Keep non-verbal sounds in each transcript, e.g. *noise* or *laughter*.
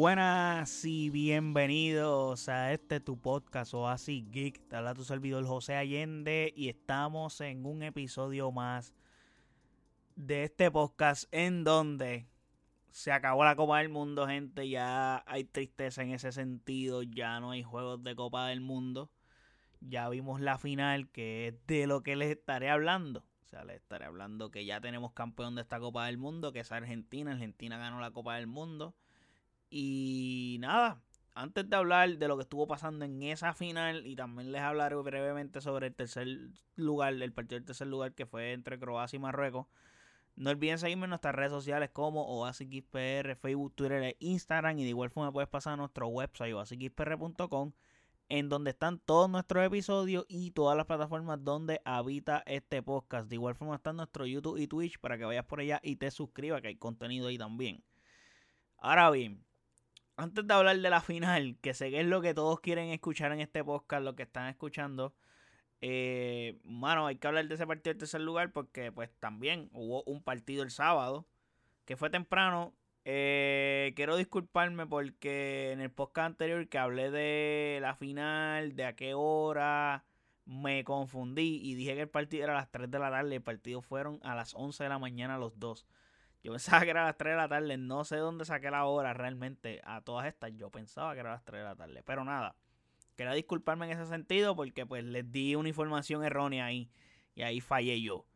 Buenas y bienvenidos a este tu podcast Oasis Geek. Te habla tu servidor José Allende y estamos en un episodio más de este podcast en donde se acabó la Copa del Mundo, gente. Ya hay tristeza en ese sentido. Ya no hay juegos de Copa del Mundo. Ya vimos la final, que es de lo que les estaré hablando. O sea, les estaré hablando que ya tenemos campeón de esta Copa del Mundo, que es Argentina. Argentina ganó la Copa del Mundo. Y nada, antes de hablar de lo que estuvo pasando en esa final y también les hablaré brevemente sobre el tercer lugar, el partido del tercer lugar que fue entre Croacia y Marruecos. No olviden seguirme en nuestras redes sociales como OasisXPR, Facebook, Twitter e Instagram. Y de igual forma puedes pasar a nuestro website oasisxpr.com en donde están todos nuestros episodios y todas las plataformas donde habita este podcast. De igual forma están nuestro YouTube y Twitch para que vayas por allá y te suscribas, que hay contenido ahí también. Ahora bien, antes de hablar de la final, que sé que es lo que todos quieren escuchar en este podcast, lo que están escuchando, eh, mano, hay que hablar de ese partido del tercer lugar porque pues también hubo un partido el sábado que fue temprano. Eh, quiero disculparme porque en el podcast anterior que hablé de la final, de a qué hora, me confundí y dije que el partido era a las 3 de la tarde. El partido fueron a las 11 de la mañana los dos. Yo *laughs* pensaba que era a las 3 de la tarde. No sé dónde saqué la hora realmente. A todas estas yo pensaba que era a las 3 de la tarde. Pero nada. Quería disculparme en ese sentido porque pues les di una información errónea ahí. Y ahí fallé yo.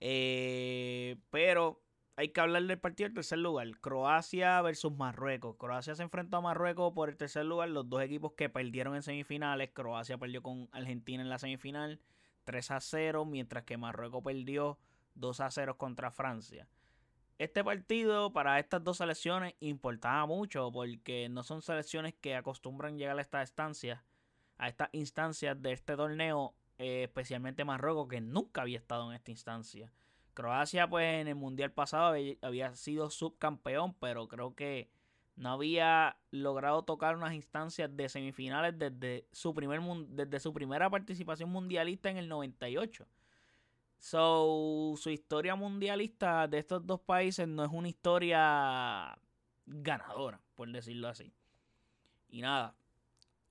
Eh, pero hay que hablar del partido del tercer lugar. Croacia versus Marruecos. Croacia se enfrentó a Marruecos por el tercer lugar. Los dos equipos que perdieron en semifinales. Croacia perdió con Argentina en la semifinal 3 a 0. Mientras que Marruecos perdió 2 a 0 contra Francia. Este partido para estas dos selecciones importaba mucho porque no son selecciones que acostumbran llegar a estas estancias, a estas instancias de este torneo, eh, especialmente Marruecos que nunca había estado en esta instancia. Croacia pues en el mundial pasado había, sido subcampeón, pero creo que no había logrado tocar unas instancias de semifinales desde su, primer, desde su primera participación mundialista en el 98. So, su historia mundialista de estos dos países no es una historia ganadora, por decirlo así. Y nada,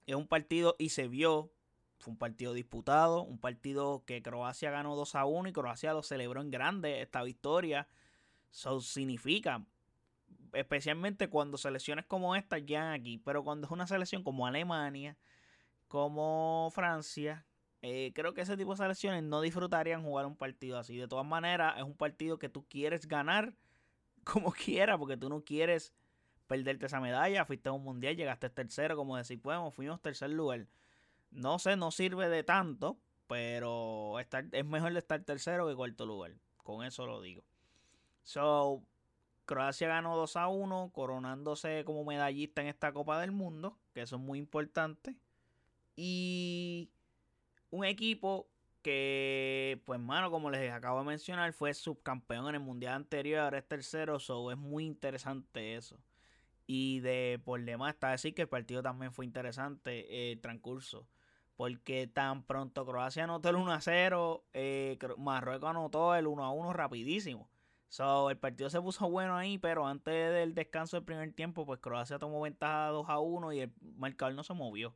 es un partido y se vio, fue un partido disputado, un partido que Croacia ganó 2 a 1 y Croacia lo celebró en grande esta victoria. So, significa, especialmente cuando selecciones como esta llegan aquí, pero cuando es una selección como Alemania, como Francia, eh, creo que ese tipo de selecciones no disfrutarían jugar un partido así. De todas maneras, es un partido que tú quieres ganar *laughs* como quieras, porque tú no quieres perderte esa medalla. Fuiste a un mundial, llegaste tercero, como decir, podemos, fuimos tercer lugar. No sé, no sirve de tanto, pero estar, es mejor estar tercero que cuarto lugar. Con eso lo digo. So, Croacia ganó 2 a 1, coronándose como medallista en esta Copa del Mundo, que eso es muy importante. Y un equipo que, pues, mano, como les acabo de mencionar, fue subcampeón en el mundial anterior, ahora es tercero, so es muy interesante eso. Y de por demás está decir que el partido también fue interesante eh, el transcurso. Porque tan pronto Croacia anotó el 1 a 0, eh, Marruecos anotó el 1 a 1 rapidísimo. So, el partido se puso bueno ahí, pero antes del descanso del primer tiempo, pues Croacia tomó ventaja 2 a 1 y el marcador no se movió.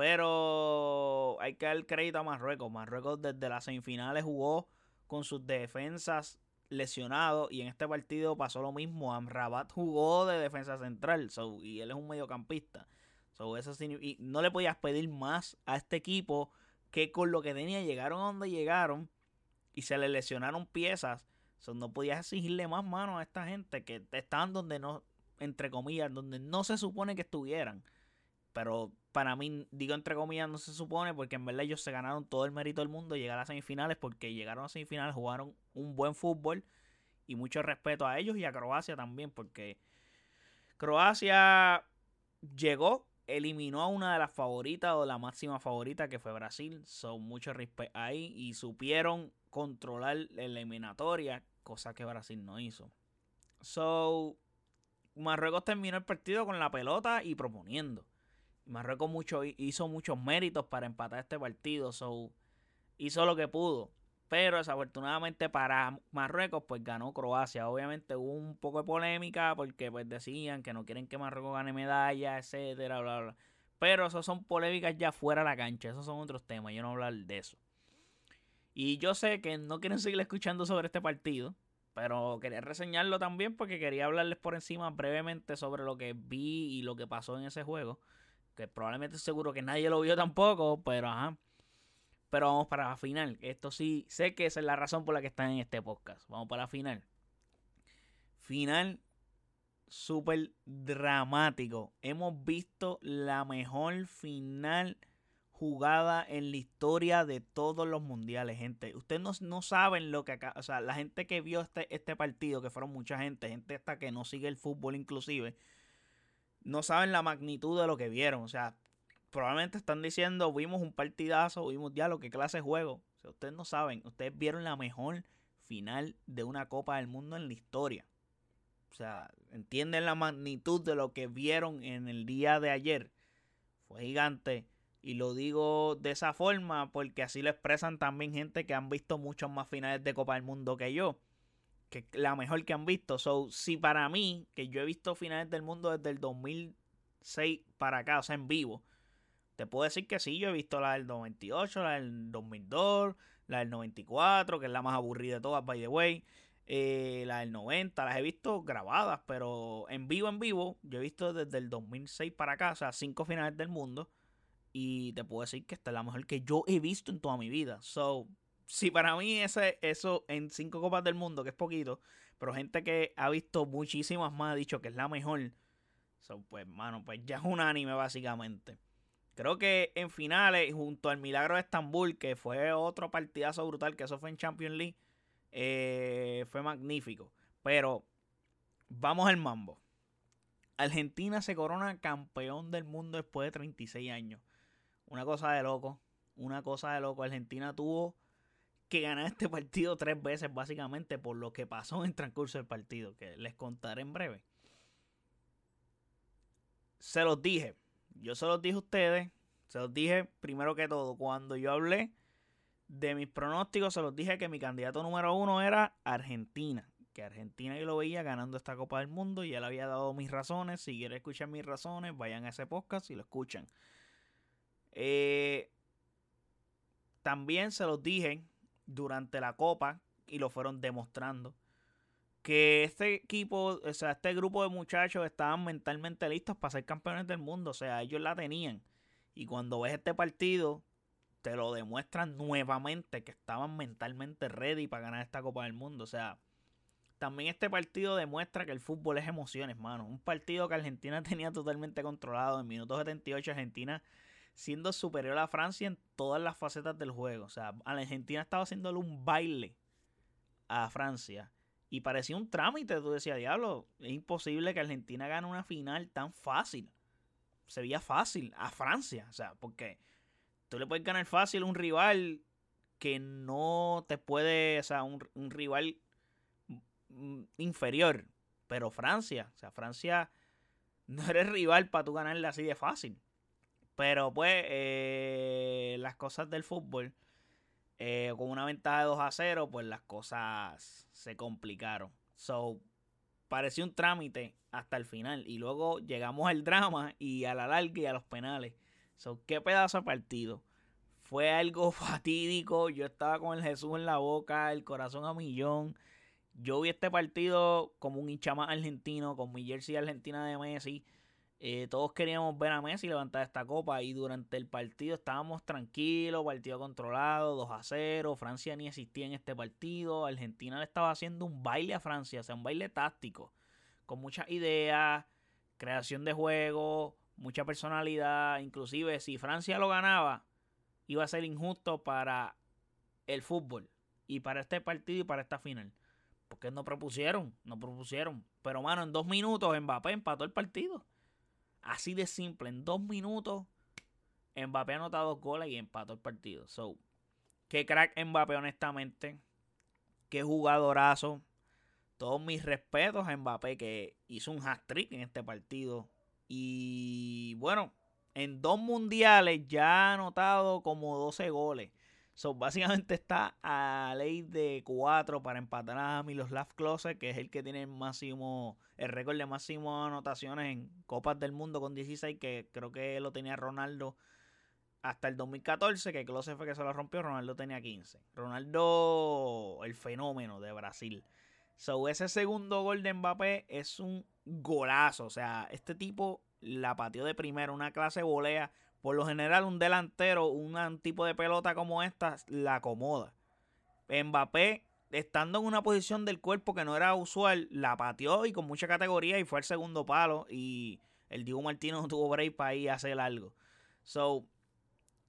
Pero hay que dar crédito a Marruecos. Marruecos desde las semifinales jugó con sus defensas lesionados y en este partido pasó lo mismo. Amrabat jugó de defensa central y él es un mediocampista. y no le podías pedir más a este equipo que con lo que tenía llegaron a donde llegaron y se le lesionaron piezas. no podías exigirle más mano a esta gente que estaban donde no, entre comillas, donde no se supone que estuvieran. Pero para mí, digo entre comillas, no se supone, porque en verdad ellos se ganaron todo el mérito del mundo llegar a semifinales, porque llegaron a semifinales, jugaron un buen fútbol y mucho respeto a ellos y a Croacia también, porque Croacia llegó, eliminó a una de las favoritas o la máxima favorita que fue Brasil, son mucho respeto ahí y supieron controlar la eliminatoria, cosa que Brasil no hizo. So, Marruecos terminó el partido con la pelota y proponiendo. Marruecos mucho, hizo muchos méritos para empatar este partido. So, hizo lo que pudo. Pero desafortunadamente para Marruecos, pues ganó Croacia. Obviamente hubo un poco de polémica porque pues decían que no quieren que Marruecos gane medalla, etcétera, bla, bla. Pero eso son polémicas ya fuera de la cancha. Esos son otros temas. Yo no voy a hablar de eso. Y yo sé que no quieren seguir escuchando sobre este partido. Pero quería reseñarlo también porque quería hablarles por encima brevemente sobre lo que vi y lo que pasó en ese juego. Que probablemente seguro que nadie lo vio tampoco. Pero ajá. Pero vamos para la final. Esto sí, sé que esa es la razón por la que están en este podcast. Vamos para la final. Final súper dramático. Hemos visto la mejor final jugada en la historia de todos los mundiales, gente. Ustedes no, no saben lo que acá, o sea, la gente que vio este, este partido, que fueron mucha gente, gente hasta que no sigue el fútbol inclusive, no saben la magnitud de lo que vieron. O sea, probablemente están diciendo, vimos un partidazo, vimos ya lo que clase juego. O sea, ustedes no saben, ustedes vieron la mejor final de una Copa del Mundo en la historia. O sea, entienden la magnitud de lo que vieron en el día de ayer. Fue gigante. Y lo digo de esa forma porque así lo expresan también gente que han visto muchos más finales de Copa del Mundo que yo. Que la mejor que han visto. So, si para mí, que yo he visto finales del mundo desde el 2006 para acá, o sea, en vivo, te puedo decir que sí, yo he visto la del 98, la del 2002, la del 94, que es la más aburrida de todas, by the way. Eh, la del 90, las he visto grabadas, pero en vivo, en vivo, yo he visto desde el 2006 para acá, o sea, cinco finales del mundo. Y te puedo decir que esta es la mejor que yo he visto en toda mi vida. So, si para mí ese, eso en cinco copas del mundo, que es poquito, pero gente que ha visto muchísimas más ha dicho que es la mejor. So, pues, mano, pues ya es un anime básicamente. Creo que en finales, junto al Milagro de Estambul, que fue otro partidazo brutal, que eso fue en Champions League, eh, fue magnífico. Pero vamos al mambo. Argentina se corona campeón del mundo después de 36 años. Una cosa de loco. Una cosa de loco. Argentina tuvo que ganar este partido tres veces, básicamente, por lo que pasó en transcurso del partido, que les contaré en breve. Se los dije yo se los dije a ustedes, se los dije primero que todo, cuando yo hablé de mis pronósticos, se los dije que mi candidato número uno era Argentina. Que Argentina yo lo veía ganando esta Copa del Mundo y él había dado mis razones. Si quieren escuchar mis razones, vayan a ese podcast y lo escuchan. Eh, también se los dije durante la Copa y lo fueron demostrando que este equipo, o sea, este grupo de muchachos estaban mentalmente listos para ser campeones del mundo. O sea, ellos la tenían. Y cuando ves este partido, te lo demuestran nuevamente que estaban mentalmente ready para ganar esta Copa del Mundo. O sea, también este partido demuestra que el fútbol es emociones, mano. Un partido que Argentina *laughs* tenía totalmente controlado. En minutos 78, Argentina siendo superior a Francia en todas las facetas del juego. O sea, Argentina estaba haciéndole un baile a Francia. Y parecía un trámite, tú decías, diablo, es imposible que Argentina gane una final tan fácil. Se veía fácil a Francia, o sea, porque tú le puedes ganar fácil a un rival que no te puede, o sea, un, rival inferior. Pero Francia, o sea, Francia no eres rival para tú ganarle así de fácil. Pero pues, eh, las cosas del fútbol eh, con una ventaja de 2 a 0, pues las cosas se complicaron. So, pareció un trámite hasta el final. Y luego llegamos al drama y a la larga y a los penales. So, qué pedazo de partido. Fue algo *laughs* fatídico. Yo estaba con el Jesús en la boca, el corazón a millón. Yo vi este partido como un hincha argentino, con mi jersey argentina de Messi. Eh, todos queríamos ver a Messi levantar esta copa y durante el partido estábamos tranquilos, partido controlado, 2 a 0, Francia ni existía en este partido, Argentina le estaba haciendo un baile a Francia, o sea, un baile táctico, con muchas ideas, creación de juego, mucha personalidad, inclusive si Francia lo ganaba, iba a ser injusto para el fútbol y para este partido y para esta final. Porque no propusieron, no propusieron. Pero mano, en dos minutos Mbappé empató el partido. Así de simple, en dos minutos, Mbappé anotó dos goles y empató el partido. So, qué crack Mbappé, honestamente. Qué jugadorazo. Todos mis respetos a Mbappé que hizo un hat-trick en este partido. Y bueno, en dos mundiales ya ha anotado como 12 goles. So, básicamente está a ley de 4 para empatar a Miloslav Klose, que es el que tiene el máximo, el récord de máximo anotaciones en Copas del Mundo con 16, que creo que lo tenía Ronaldo hasta el 2014, que Klose fue que se lo rompió, Ronaldo tenía 15. Ronaldo, el fenómeno de Brasil. So, ese segundo gol de Mbappé es un golazo. O sea, este tipo la pateó de primera, una clase volea. Por lo general, un delantero, un tipo de pelota como esta, la acomoda. Mbappé, estando en una posición del cuerpo que no era usual, la pateó y con mucha categoría y fue al segundo palo. Y el Diego Martínez no tuvo break para ir a hacer algo. So,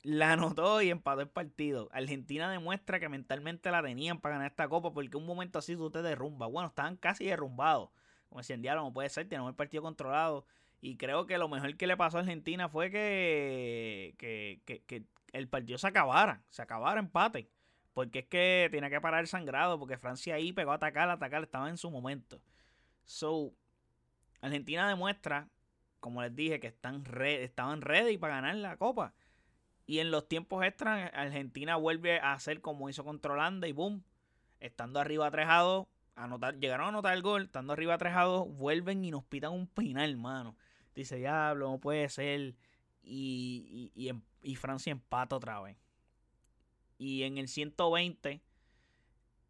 la anotó y empató el partido. Argentina demuestra que mentalmente la tenían para ganar esta copa porque un momento así tú te derrumbas. Bueno, estaban casi derrumbados. Como decían, diablo, no puede ser, tenemos el partido controlado. Y creo que lo mejor que le pasó a Argentina fue que, que, que, el partido se acabara, se acabara empate. Porque es que tenía que parar el sangrado, porque Francia ahí pegó a atacar, a atacar, estaba en su momento. So, Argentina demuestra, como les dije, que están estaban ready para ganar la copa. Y en los tiempos extras, Argentina vuelve a hacer como hizo controlando y boom. Estando arriba 3 a 2, anotar, llegaron a anotar el gol, estando arriba 3 a 2, vuelven y nos pitan un final, hermano. Dice, diablo, no puede ser. Y, y, em, y, Francia empata otra vez. Y en el 120,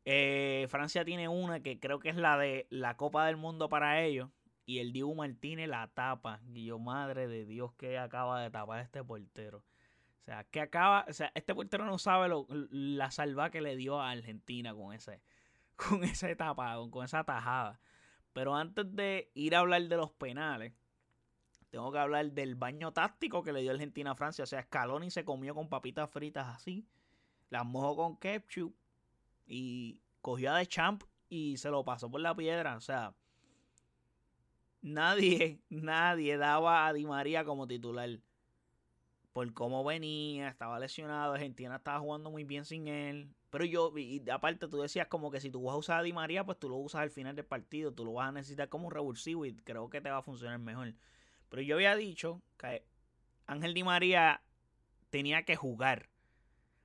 eh, Francia tiene una que creo que es la de la Copa del Mundo para ellos. Y el Diego Martínez la tapa. Y yo, madre de Dios, que acaba de tapar este portero. O sea, que acaba, o sea, este portero no sabe lo, la salva que le dio a Argentina con ese, *laughs* con esa etapa, con, esa tajada. Pero antes de ir a hablar de los penales, tengo que hablar del baño táctico que le dio Argentina a Francia. O sea, Scaloni se comió con papitas fritas así, las mojó con ketchup y cogió a de champ y se lo pasó por la piedra. O sea, nadie, *laughs* nadie daba a Di María como titular por cómo venía, estaba lesionado, Argentina estaba jugando muy bien sin él. Pero yo, y aparte tú decías como que si tú vas a usar a Di María, pues tú lo usas al final del partido, tú lo vas a necesitar como un revulsivo y creo que te va a funcionar mejor. Pero yo había dicho que Ángel Di María tenía que jugar.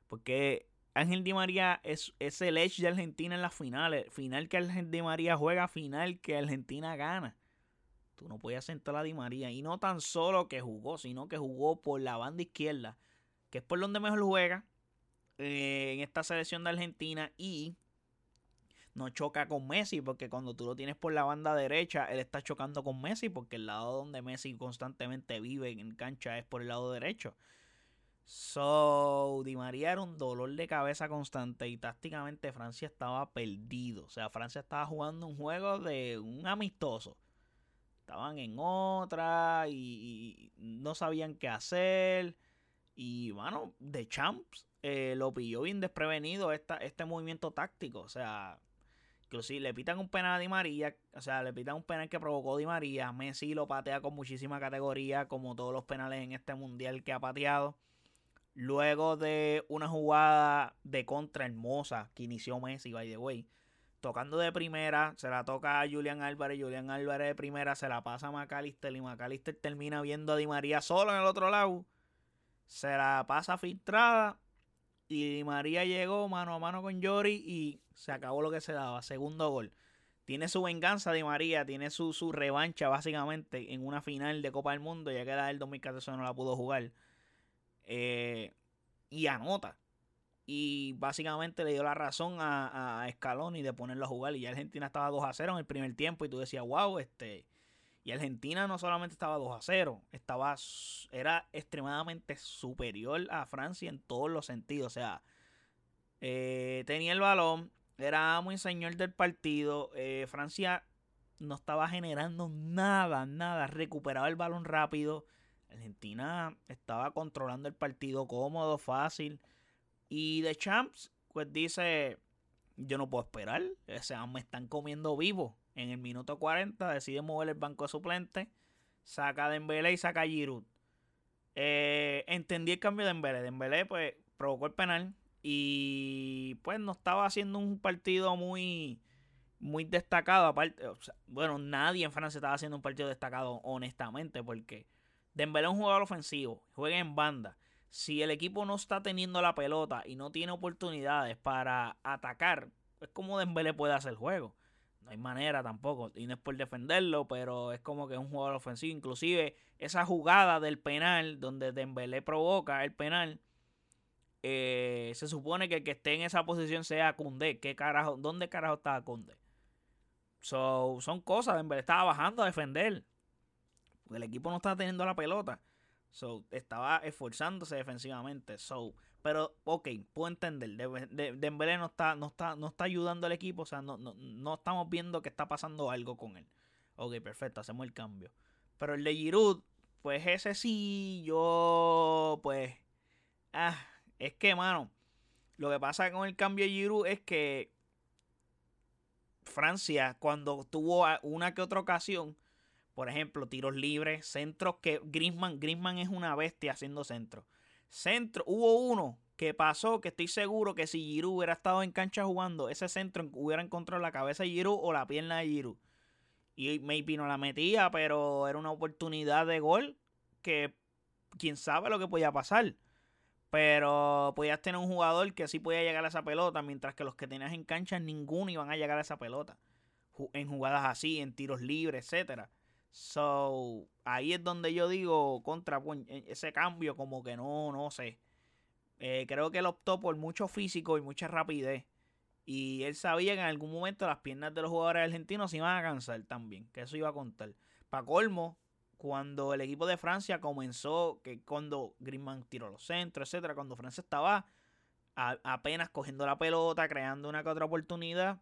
Porque Ángel Di María es, el edge de Argentina en las finales. Final que Ángel Di María juega, final que Argentina gana. Tú no podías sentar a Di María. Y no tan solo que jugó, sino que jugó por la banda izquierda, que es por donde mejor juega eh, en esta selección de Argentina. Y no choca con Messi, porque cuando tú lo tienes por la banda derecha, él está chocando con Messi, porque el lado donde Messi constantemente vive en cancha es por el lado derecho. So, Di María era un dolor de cabeza constante y tácticamente Francia estaba perdido. O sea, Francia estaba jugando un juego de un amistoso estaban en otra y, no sabían qué hacer. Y bueno, de Champs eh, lo pilló bien desprevenido esta, este movimiento táctico. O sea, inclusive le pitan un penal a Di María. O sea, le pitan un penal que provocó Di María. Messi lo patea con muchísima categoría, como todos los penales en este mundial que ha pateado. Luego de una jugada de contra hermosa que inició Messi, by the way tocando de primera, se la toca a Julian Álvarez, Julian Álvarez de primera, se la pasa a McAllister y McAllister termina viendo a Di María solo en el otro lado, se la pasa filtrada y Di María llegó mano a mano con Yori y se acabó lo que se daba, segundo gol. Tiene su venganza Di María, tiene su, su revancha básicamente en una final de Copa del Mundo, ya que la del 2014 no la pudo jugar. Eh, y anota y básicamente le dio la razón a, a Scaloni de ponerlo a jugar y ya Argentina estaba 2 a 0 en el primer tiempo y tú decías, wow, este... Y Argentina no solamente estaba 2 a 0, estaba, era extremadamente superior a Francia en todos los sentidos. O sea, eh, tenía el balón, era muy señor del partido. Eh, Francia no estaba generando nada, nada. Recuperaba el balón rápido. Argentina estaba controlando el partido cómodo, fácil. Y de Champs, pues dice, yo no puedo esperar, o sea, me están comiendo vivo. En el minuto 40 decide mover el banco de suplente, saca a Dembélé y saca a Giroud. Eh, entendí el cambio de Dembélé. Dembélé pues provocó el penal y pues no estaba haciendo un partido muy muy destacado aparte, bueno, nadie en Francia estaba haciendo un partido destacado honestamente porque Dembélé es un jugador ofensivo, juega en banda Si el equipo no está teniendo la pelota y no tiene oportunidades para atacar, es como Dembélé puede hacer juego. No hay manera tampoco. Y no es por defenderlo, pero es como que es un jugador ofensivo. Inclusive esa jugada del penal donde Dembélé provoca el penal. Eh, se supone que el que esté en esa posición sea Cundé. ¿Qué carajo? ¿Dónde carajo estaba Cundé? So, son cosas. Dembélé estaba bajando a defender. Porque el equipo no estaba teniendo la pelota. So, estaba esforzándose defensivamente. So, pero, ok, puedo entender. Dembélé no está, no, está, no está ayudando al equipo. O sea, no, no, no estamos viendo que está pasando algo con él. Ok, perfecto, hacemos el cambio. Pero el de Giroud, pues ese sí, yo, es que, mano, lo que pasa con el cambio de Giroud es que Francia, cuando tuvo una que otra ocasión, por ejemplo, tiros libres, centros que Griezmann, Griezmann es una bestia haciendo centros Centro, hubo uno que pasó que estoy seguro que si Giroud hubiera estado en cancha jugando, ese centro hubiera encontrado la cabeza de Giroud o la pierna de Giroud. Y maybe no la metía, pero era una oportunidad de gol que quién sabe lo que podía pasar. Pero podías tener un jugador que sí podía llegar a esa pelota, mientras que los que tenías en cancha ninguno iban a llegar a esa pelota. En jugadas así, en tiros libres, etcétera. So, ahí es donde yo digo contra e, ese cambio, como que no, no sé. Eh, creo que él optó por mucho físico y mucha rapidez. Y él sabía que en algún momento las piernas de los jugadores argentinos se iban a cansar también, que eso iba a contar. Para colmo, cuando el equipo de Francia comenzó, que cuando Griezmann tiró los centros, etcétera, cuando Francia estaba apenas cogiendo la pelota, creando una que otra oportunidad,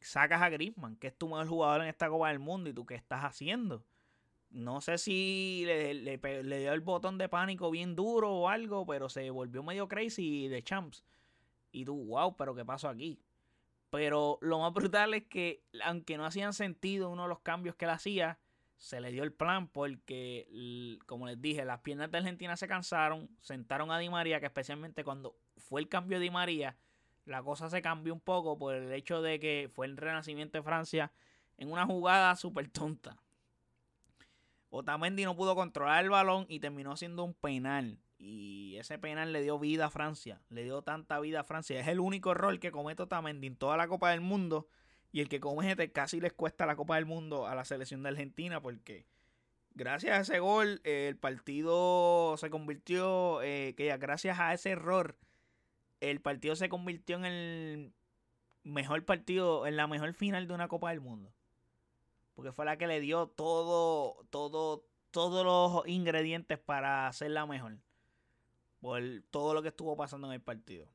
sacas a Griezmann, que es tu mejor jugador en esta Copa del Mundo, y tú qué estás haciendo. No sé si le, dio el botón de pánico bien duro o algo, pero se volvió medio crazy de champs. Y tú, wow, pero ¿qué pasó aquí? Pero lo más brutal es que, aunque no hacían sentido uno de los cambios que él hacía, se le dio el plan porque, como les dije, las piernas de Argentina se cansaron, sentaron a Di María, que especialmente cuando fue el cambio de Di María, la cosa se cambió un poco por el hecho de que fue el renacimiento de Francia en una jugada súper tonta. Otamendi no pudo controlar el balón y terminó siendo un penal. Y ese penal le dio vida a Francia. Le dio tanta vida a Francia. Es el único error que comete Otamendi en toda la Copa del Mundo. Y el que comete casi les cuesta la Copa del Mundo a la selección de Argentina. Porque gracias a ese gol el partido se convirtió. Eh, que gracias a ese error el partido se convirtió en el mejor partido, en la mejor final de una Copa del Mundo. Porque fue la que le dio todo, todo, todos los ingredientes para hacerla mejor. Por todo lo que estuvo pasando en el partido.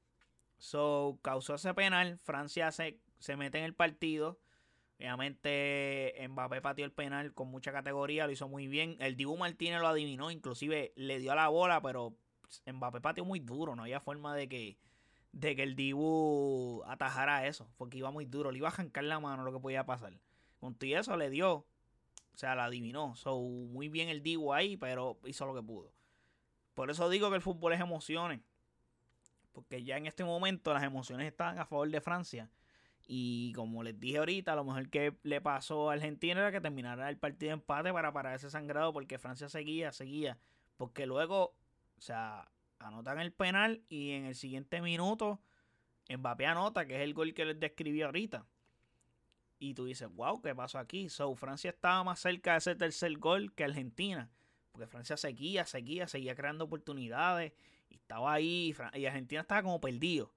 So, causó ese penal. Francia se, se mete en el partido. Obviamente Mbappé pateó el penal con mucha categoría, lo hizo muy bien. El Dibu Martínez lo adivinó, inclusive le dio a la bola, pero Mbappé pateó muy duro, no había forma de que, de que el Dibu atajara eso, porque iba muy duro, le iba a arrancar la mano lo que podía pasar. Con todo eso le dio, o sea, la adivinó. So, muy bien el Dibu ahí, pero hizo lo que pudo. Por eso digo que el fútbol es emociones. Porque ya en este momento las emociones están a favor de Francia. Y como les dije ahorita, lo mejor que le pasó a Argentina era que terminara el partido de empate para parar ese sangrado. Porque Francia seguía, seguía. Porque luego, o sea, anotan el penal y en el siguiente minuto Mbappé anota, que es el gol que les describí ahorita. Y tú dices, wow, ¿qué pasó aquí? So, Francia estaba más cerca de ese tercer gol que Argentina. Porque Francia seguía, seguía, seguía creando oportunidades. Y estaba ahí. Y Argentina estaba como perdido.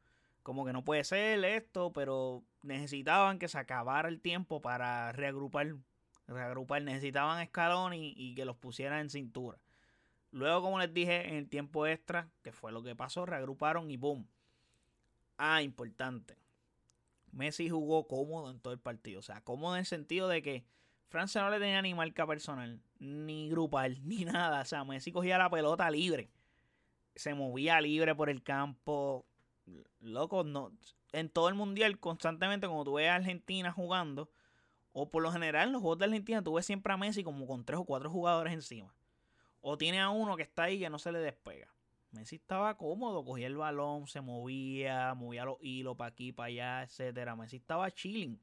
Como que no puede ser esto, pero necesitaban que se acabara el tiempo para reagrupar. Reagrupar. Necesitaban escalón y, y que los pusieran en cintura. Luego, como les dije, en el tiempo extra, que fue lo que pasó, reagruparon y boom. Ah, importante. Messi jugó cómodo en todo el partido. O sea, cómodo en el sentido de que Francia no le tenía ni marca personal, ni grupal, *laughs* ni nada. O sea, Messi cogía la pelota libre. Se movía libre por el campo. Loco, no. En todo el mundial, constantemente, como tú ves a Argentina jugando, o por lo general en los juegos de Argentina, tú ves siempre a Messi como con tres o cuatro jugadores encima. O tiene a uno que está ahí que no se le despega. Messi estaba cómodo, cogía el balón, se movía, movía los hilos para aquí, para allá, etcétera. Messi estaba chilling.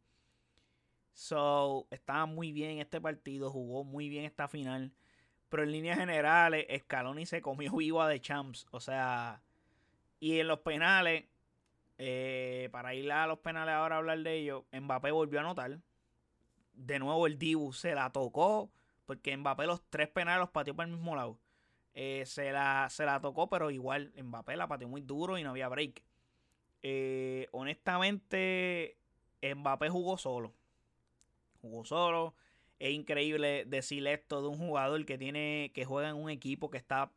So, estaba muy bien este partido, jugó muy bien esta final. Pero en líneas generales, Scaloni se comió *laughs* viva de champs. O sea, y en los penales, eh, para ir a los penales ahora a hablar de ellos, Mbappé volvió a anotar. De nuevo el Dibu se la tocó, porque Mbappé los tres penales los pateó por el mismo lado. Eh, se, la, se la tocó, pero igual Mbappé la pateó muy duro y no había break. Eh, honestamente, Mbappé jugó solo. Jugó solo. Es increíble decir esto de un jugador que tiene. que juega en un equipo que está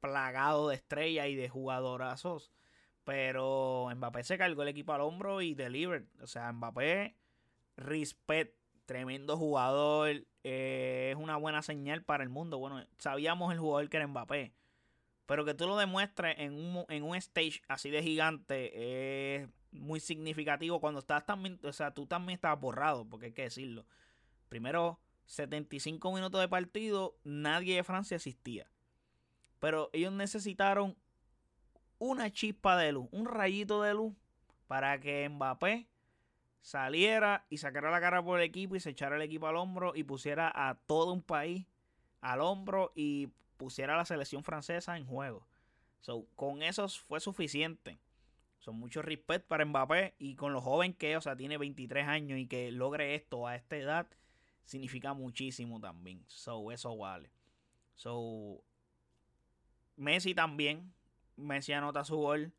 plagado de estrellas y de jugadorazos. Pero Mbappé se cargó el equipo al hombro y delivered. O sea, Mbappé, respect, tremendo jugador. Eh, es una buena señal para el mundo. Bueno, sabíamos el jugador que era Mbappé. Pero que tú lo demuestres en un, en un stage así de gigante es muy significativo cuando estás también, o sea, tú también estás borrado, porque hay que decirlo. Primero, 75 minutos de partido, nadie de Francia asistía. Pero ellos necesitaron una chispa de luz, un rayito de luz para que Mbappé saliera y sacara la cara por el equipo y se echara el equipo al hombro y pusiera a todo un país al hombro y pusiera a la selección francesa en juego. So, con eso fue suficiente. Son mucho respeto para Mbappé y con lo joven que, o sea, tiene 23 años y que logre esto a esta edad, significa muchísimo también. So, eso vale. So, Messi también. Messi anota su gol.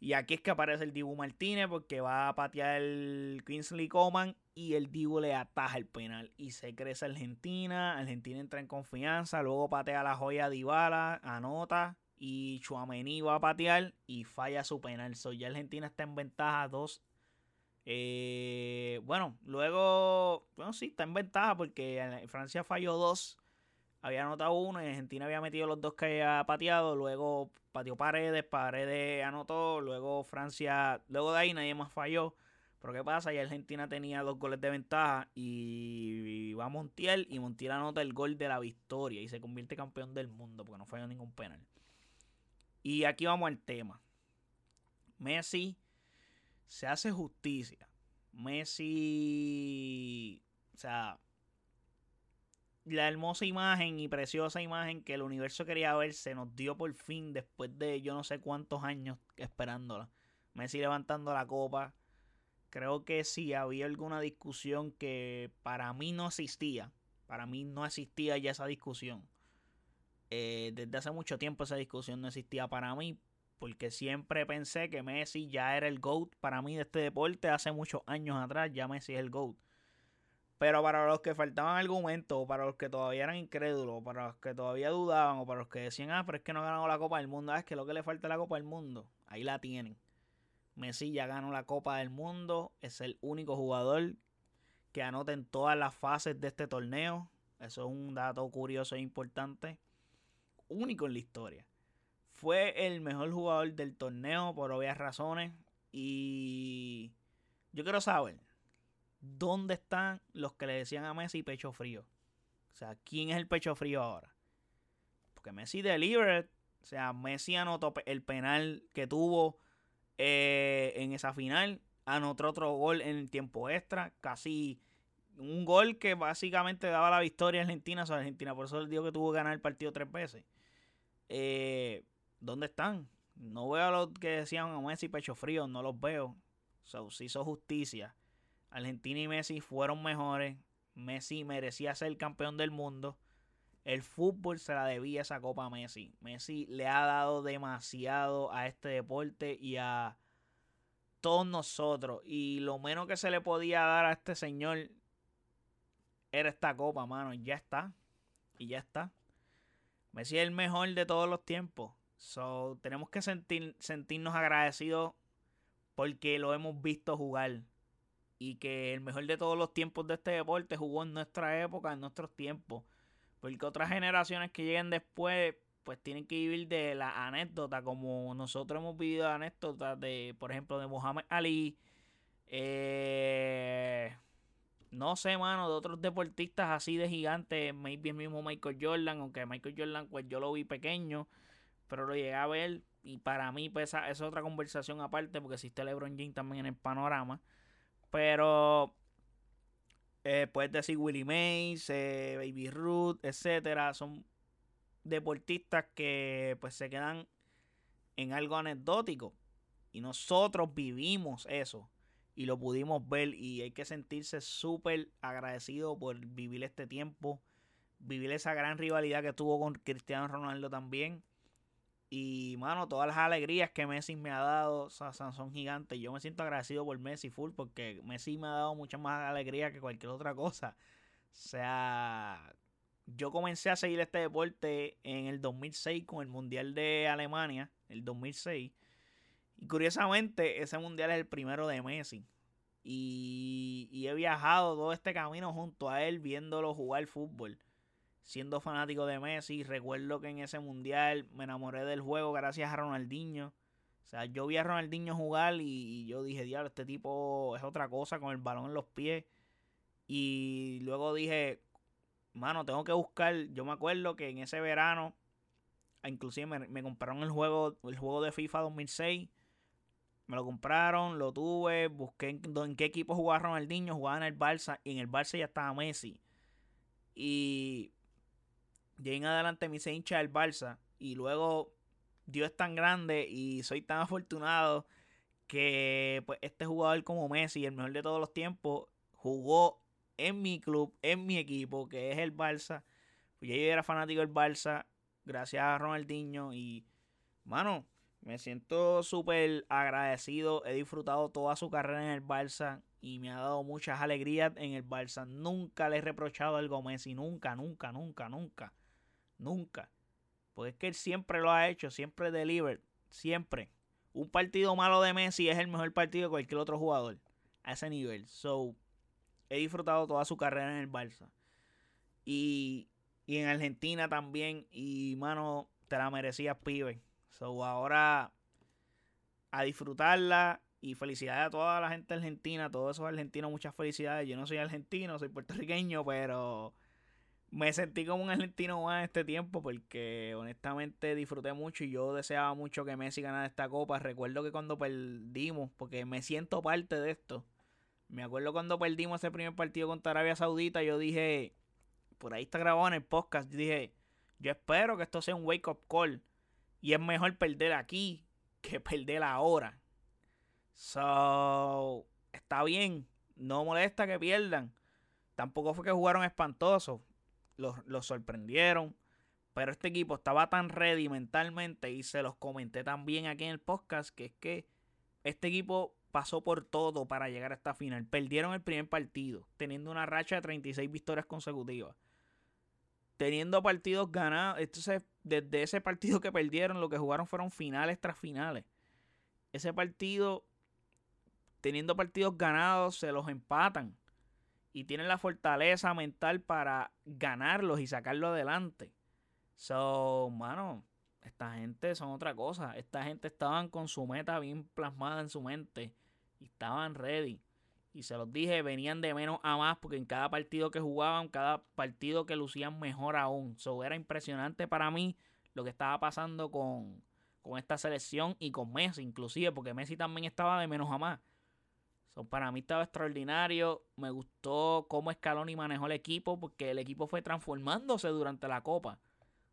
Y aquí es que aparece el Dibu Martínez porque va a patear el Kingsley Coman y el Dibu le ataja el penal. Y se crece Argentina. Argentina entra en confianza. Luego patea la joya Dybala, anota. Y Chuamení va a patear y falla su penal. So, ya Argentina está en ventaja 2. Eh, bueno, luego, bueno, sí, está en ventaja porque Francia falló 2 había anotado uno y Argentina había metido los dos que había pateado. Luego pateó Paredes, Paredes anotó. Luego Francia, luego de ahí nadie más falló. Pero ¿qué pasa? Y Argentina tenía dos goles de ventaja y va Montiel y Montiel anota el gol de la victoria y se convierte campeón del mundo porque no falló ningún penal. Y aquí vamos al tema. Messi se hace justicia. Messi, o sea, la hermosa imagen y preciosa imagen que el universo quería ver se nos dio por fin después de yo no sé cuántos años esperándola. Messi levantando la copa. Creo que si había alguna discusión que para mí no existía. Para mí no existía ya esa discusión. Eh, desde hace mucho tiempo esa discusión no existía para mí. Porque siempre pensé que Messi ya era el GOAT para mí de este deporte. Hace muchos años atrás ya Messi es el GOAT. Pero para los que faltaban argumentos, para los que todavía eran incrédulos, para los que todavía dudaban, o para los que decían, ah, pero es que no ganado la Copa del Mundo, ah, es que lo que le falta es la Copa del Mundo, ahí la tienen. Messi ya ganó la Copa del Mundo, es el único jugador que anota en todas las fases de este torneo. Eso es un dato curioso e importante. Único en la historia. Fue el mejor jugador del torneo por obvias razones. Y yo quiero saber, ¿dónde están los que le decían a Messi pecho frío? O sea, ¿quién es el pecho frío ahora? Porque Messi delivered. O sea, Messi anotó el penal que tuvo eh, en esa final. Anotó otro gol en el tiempo extra. Casi un gol que básicamente daba la victoria a Argentina Argentina. Por eso le digo que tuvo que ganar el partido tres veces. Eh, ¿Dónde están? No veo a los que decían a Messi pecho frío. No los veo. So, se hizo justicia. Argentina y Messi fueron mejores. Messi merecía ser campeón del mundo. El fútbol se la debía esa copa a Messi. Messi le ha dado demasiado a este deporte y a todos nosotros. Y lo menos que se le podía dar a este señor era esta copa, mano. Ya está. Y ya está. Messi es el mejor de todos los tiempos. So, tenemos que sentir, sentirnos agradecidos porque lo hemos visto jugar y que el mejor de todos los tiempos de este deporte jugó en nuestra época, en nuestros tiempos. Porque otras generaciones que lleguen después, pues tienen que vivir de la anécdota, como nosotros hemos vivido anécdotas de, por ejemplo, de Muhammad Ali, eh, no sé, mano, de otros deportistas así de gigantes, maybe el mismo Michael Jordan, aunque Michael Jordan, pues yo lo vi pequeño, pero lo llegué a ver y para mí, pues esa es otra conversación aparte, porque existe LeBron James también en el panorama. Pero Eh, puedes decir Willie Mays, eh, Baby Ruth, etcétera. Son deportistas que pues se quedan en algo anecdótico. Y nosotros vivimos eso. Y lo pudimos ver. Y hay que sentirse súper agradecido por vivir este tiempo. Vivir esa gran rivalidad que tuvo con Cristiano Ronaldo también. Y, mano, todas las alegrías que Messi me ha dado son gigantes. Yo me siento agradecido por Messi full porque Messi me ha dado mucha más alegría que cualquier otra cosa. O sea, yo comencé a seguir este deporte en el 2006 con el Mundial de Alemania, el 2006. Y curiosamente, ese Mundial es el primero de Messi. Y, y he viajado todo este camino junto a él viéndolo jugar fútbol siendo fanático de Messi. Recuerdo que en ese mundial me enamoré del juego gracias a Ronaldinho. O sea, yo vi a Ronaldinho jugar y, yo dije, diablo, este tipo es otra cosa con el balón en los pies. Y luego dije, mano, tengo que buscar. Yo me acuerdo que en ese verano, inclusive me, compraron el juego, el juego de FIFA 2006. Me lo compraron, lo tuve, busqué en, en qué equipo jugaba Ronaldinho, jugaba en el Barça, y en el Barça ya estaba Messi. Y de en adelante me hice hincha del Barça y luego Dios es tan grande y soy tan *laughs* afortunado que pues este jugador como Messi, el mejor de todos los tiempos, jugó en mi club, en mi equipo, que es el Barça. Pues yo era fanático del Barça, gracias a Ronaldinho y, mano, me siento súper agradecido. He disfrutado toda su carrera en el Barça y me ha dado muchas alegrías en el Barça. Nunca le he reprochado algo a Messi, nunca, nunca, nunca, nunca. Nunca. Porque es que él siempre lo ha hecho, siempre deliver, siempre. Un partido malo de Messi es el mejor partido de cualquier otro jugador. A ese nivel. So, he disfrutado toda su carrera en el Barça. Y, y en Argentina también. Y, mano, te la merecías, pibe. So, ahora a disfrutarla. Y felicidades a toda la gente argentina, a todos esos argentinos, muchas felicidades. Yo no soy argentino, soy puertorriqueño, pero me sentí como un argentino más este tiempo porque honestamente disfruté mucho y yo deseaba mucho que Messi ganara esta copa. Recuerdo que cuando perdimos, porque me siento parte de esto, me acuerdo cuando perdimos ese primer partido contra Arabia Saudita, yo dije, por ahí está grabado en el podcast, yo dije, yo espero que esto sea un wake up call y es mejor perder aquí que perder ahora. So, está bien, no molesta que pierdan. Tampoco fue que jugaron espantoso los, sorprendieron. Pero este equipo estaba tan ready mentalmente y se los comenté también aquí en el podcast que es que este equipo pasó por todo para llegar a esta final. Perdieron el primer partido, teniendo una racha de 36 victorias consecutivas. Teniendo partidos ganados. Entonces, desde ese partido que perdieron, lo que jugaron fueron finales tras finales. Ese partido, teniendo partidos ganados, se los empatan y tienen la fortaleza mental para ganarlos y sacarlo adelante. So, mano, esta gente son otra cosa. Esta gente estaban con su meta bien plasmada en su mente y estaban ready. Y se los dije, venían de menos a más porque en cada partido que jugaban, cada partido que lucían mejor aún. So, era impresionante para mí lo que estaba pasando con, con esta selección y con Messi, inclusive, porque Messi también estaba de menos a más para mí estaba extraordinario. Me gustó cómo Scaloni manejó el equipo porque el equipo fue transformándose durante la copa.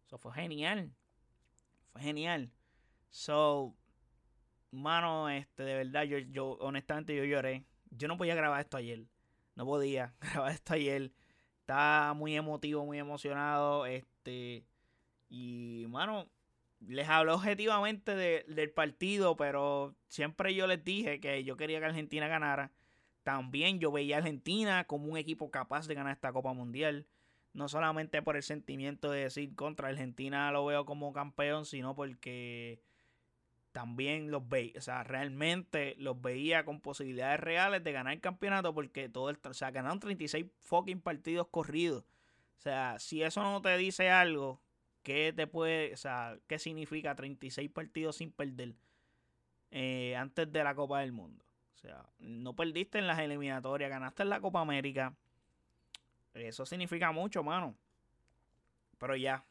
Eso fue genial. Fue genial. So, mano, este, de verdad, yo, yo, honestamente, yo lloré. Yo no podía grabar esto ayer. No podía *laughs* grabar esto ayer. Estaba muy emotivo, muy emocionado. Este, y, mano, les hablé objetivamente del partido, pero siempre yo les dije que yo quería que Argentina ganara. También yo veía a Argentina como un equipo capaz de ganar esta Copa Mundial. No solamente por el sentimiento de decir contra Argentina lo veo como campeón, sino porque también los veía, o sea, realmente los veía con posibilidades reales de ganar el campeonato porque todo el, o sea, ganaron 36 fucking partidos corridos. O sea, si eso no te dice algo, ¿Qué te puede, o sea, qué significa 36 partidos sin perder eh, antes de la Copa del Mundo? O sea, no perdiste en las eliminatorias, ganaste en la Copa América. Eso significa mucho, mano. Pero ya,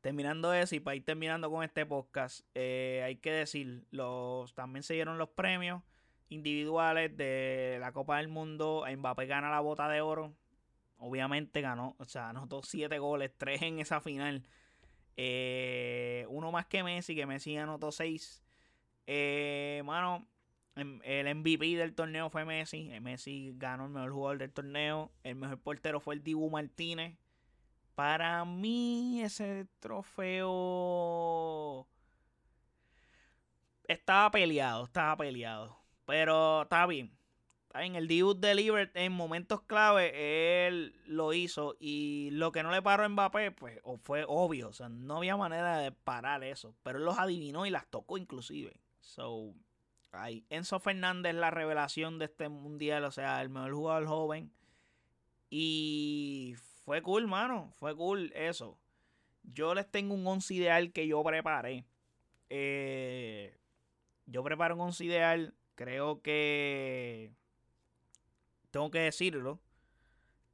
terminando eso y para ir terminando con este podcast, eh, hay que decir, los, también se dieron los premios individuales de la Copa del Mundo. Mbappé gana la bota de oro obviamente ganó, o sea, anotó 7 goles, 3 en esa final. Eh, uno más que Messi, que Messi anotó 6. Eh, mano, em, el MVP del torneo fue Messi. Eh, Messi ganó el mejor jugador del torneo. El mejor portero fue el Dibu Martínez. Para mí, ese trofeo estaba peleado, estaba peleado. Pero está bien. En el debut de Liver en momentos clave él lo hizo y lo que no le paró a Mbappé pues fue obvio, o sea, no había manera de parar eso, pero él los adivinó y las tocó inclusive. So, ahí. Enzo Fernández la revelación de este mundial, o sea, el mejor jugador joven y fue cool, mano, fue cool eso. Yo les tengo un once ideal que yo preparé. Eh, yo preparo un once ideal, creo que tengo que decirlo.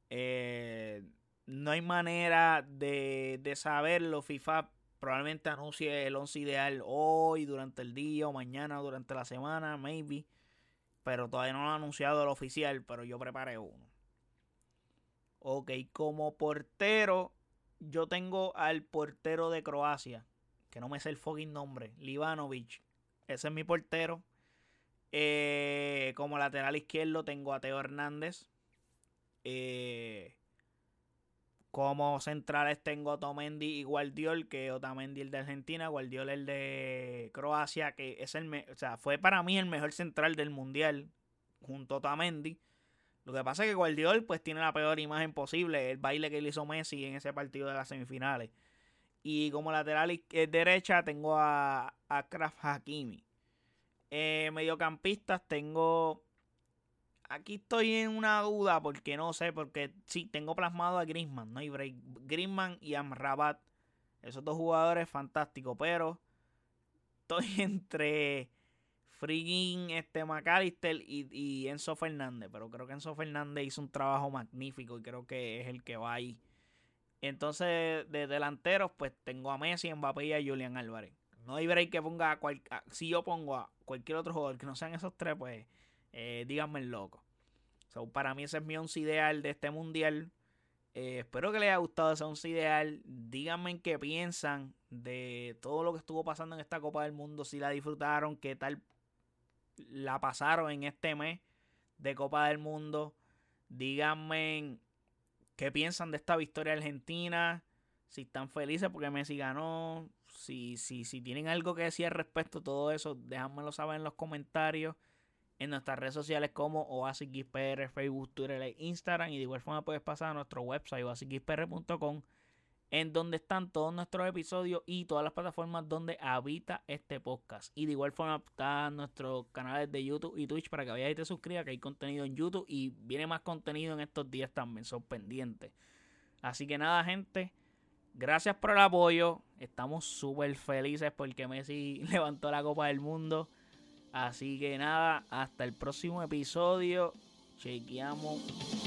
Eh, no hay manera de, de, saberlo. FIFA probablemente anuncie el 11 ideal hoy, durante el día, o mañana, durante la semana, maybe. Pero todavía no lo ha anunciado el oficial, pero yo preparé uno. Ok, como portero, yo tengo al portero de Croacia, que no me sé el fucking nombre, Livanovic. Ese es mi portero. Eh, como lateral izquierdo tengo a Teo Hernández. Eh, como centrales tengo a Otamendi y Guardiol, que Otamendi el de Argentina, Guardiol el de Croacia, que es el, o sea, fue para mí el mejor central del mundial junto a Otamendi. Lo que pasa es que Guardiol pues tiene la peor imagen posible, el baile que le hizo Messi en ese partido de las semifinales. Y como lateral eh, derecha tengo a, a Kraft Hakimi. Eh, mediocampistas tengo. Aquí estoy en una duda porque no sé, porque sí, tengo plasmado a Griezmann, no hay break. Griezmann y Amrabat. Esos dos jugadores fantásticos, pero estoy *laughs* entre Friggin, este McAllister y, y, Enzo Fernández. Pero creo que Enzo Fernández hizo un trabajo magnífico y creo que es el que va ahí. Entonces, de delanteros, pues tengo a Messi, Mbappé y a Julian Álvarez. No hay break que ponga a cual, si yo pongo a cualquier otro jugador que no sean esos tres, pues eh, díganme el loco. para mí ese es mi once ideal de este mundial. Eh, espero que les haya gustado ese once ideal. Díganme qué piensan de todo lo que estuvo pasando en esta Copa del Mundo. Si la disfrutaron, qué tal la pasaron en este mes de Copa del Mundo. Díganme qué piensan de esta victoria argentina. Si están felices porque Messi ganó. Si, si, si tienen algo que decir al respecto todo eso, déjamelo saber en los comentarios. En nuestras redes sociales como OasisXPR, Facebook, Twitter e Instagram. Y de igual forma puedes pasar a nuestro website oasisxpr.com en donde están todos nuestros episodios y todas las plataformas donde habita este podcast. Y de igual forma están nuestros canales de YouTube y Twitch para que vayas y te suscribas, que hay contenido en YouTube y viene más contenido en estos días también, son pendientes. Así que nada, gente. Gracias por el apoyo. Estamos súper felices porque Messi *laughs* levantó la Copa del Mundo. Así que nada, hasta el próximo episodio. Chequeamos.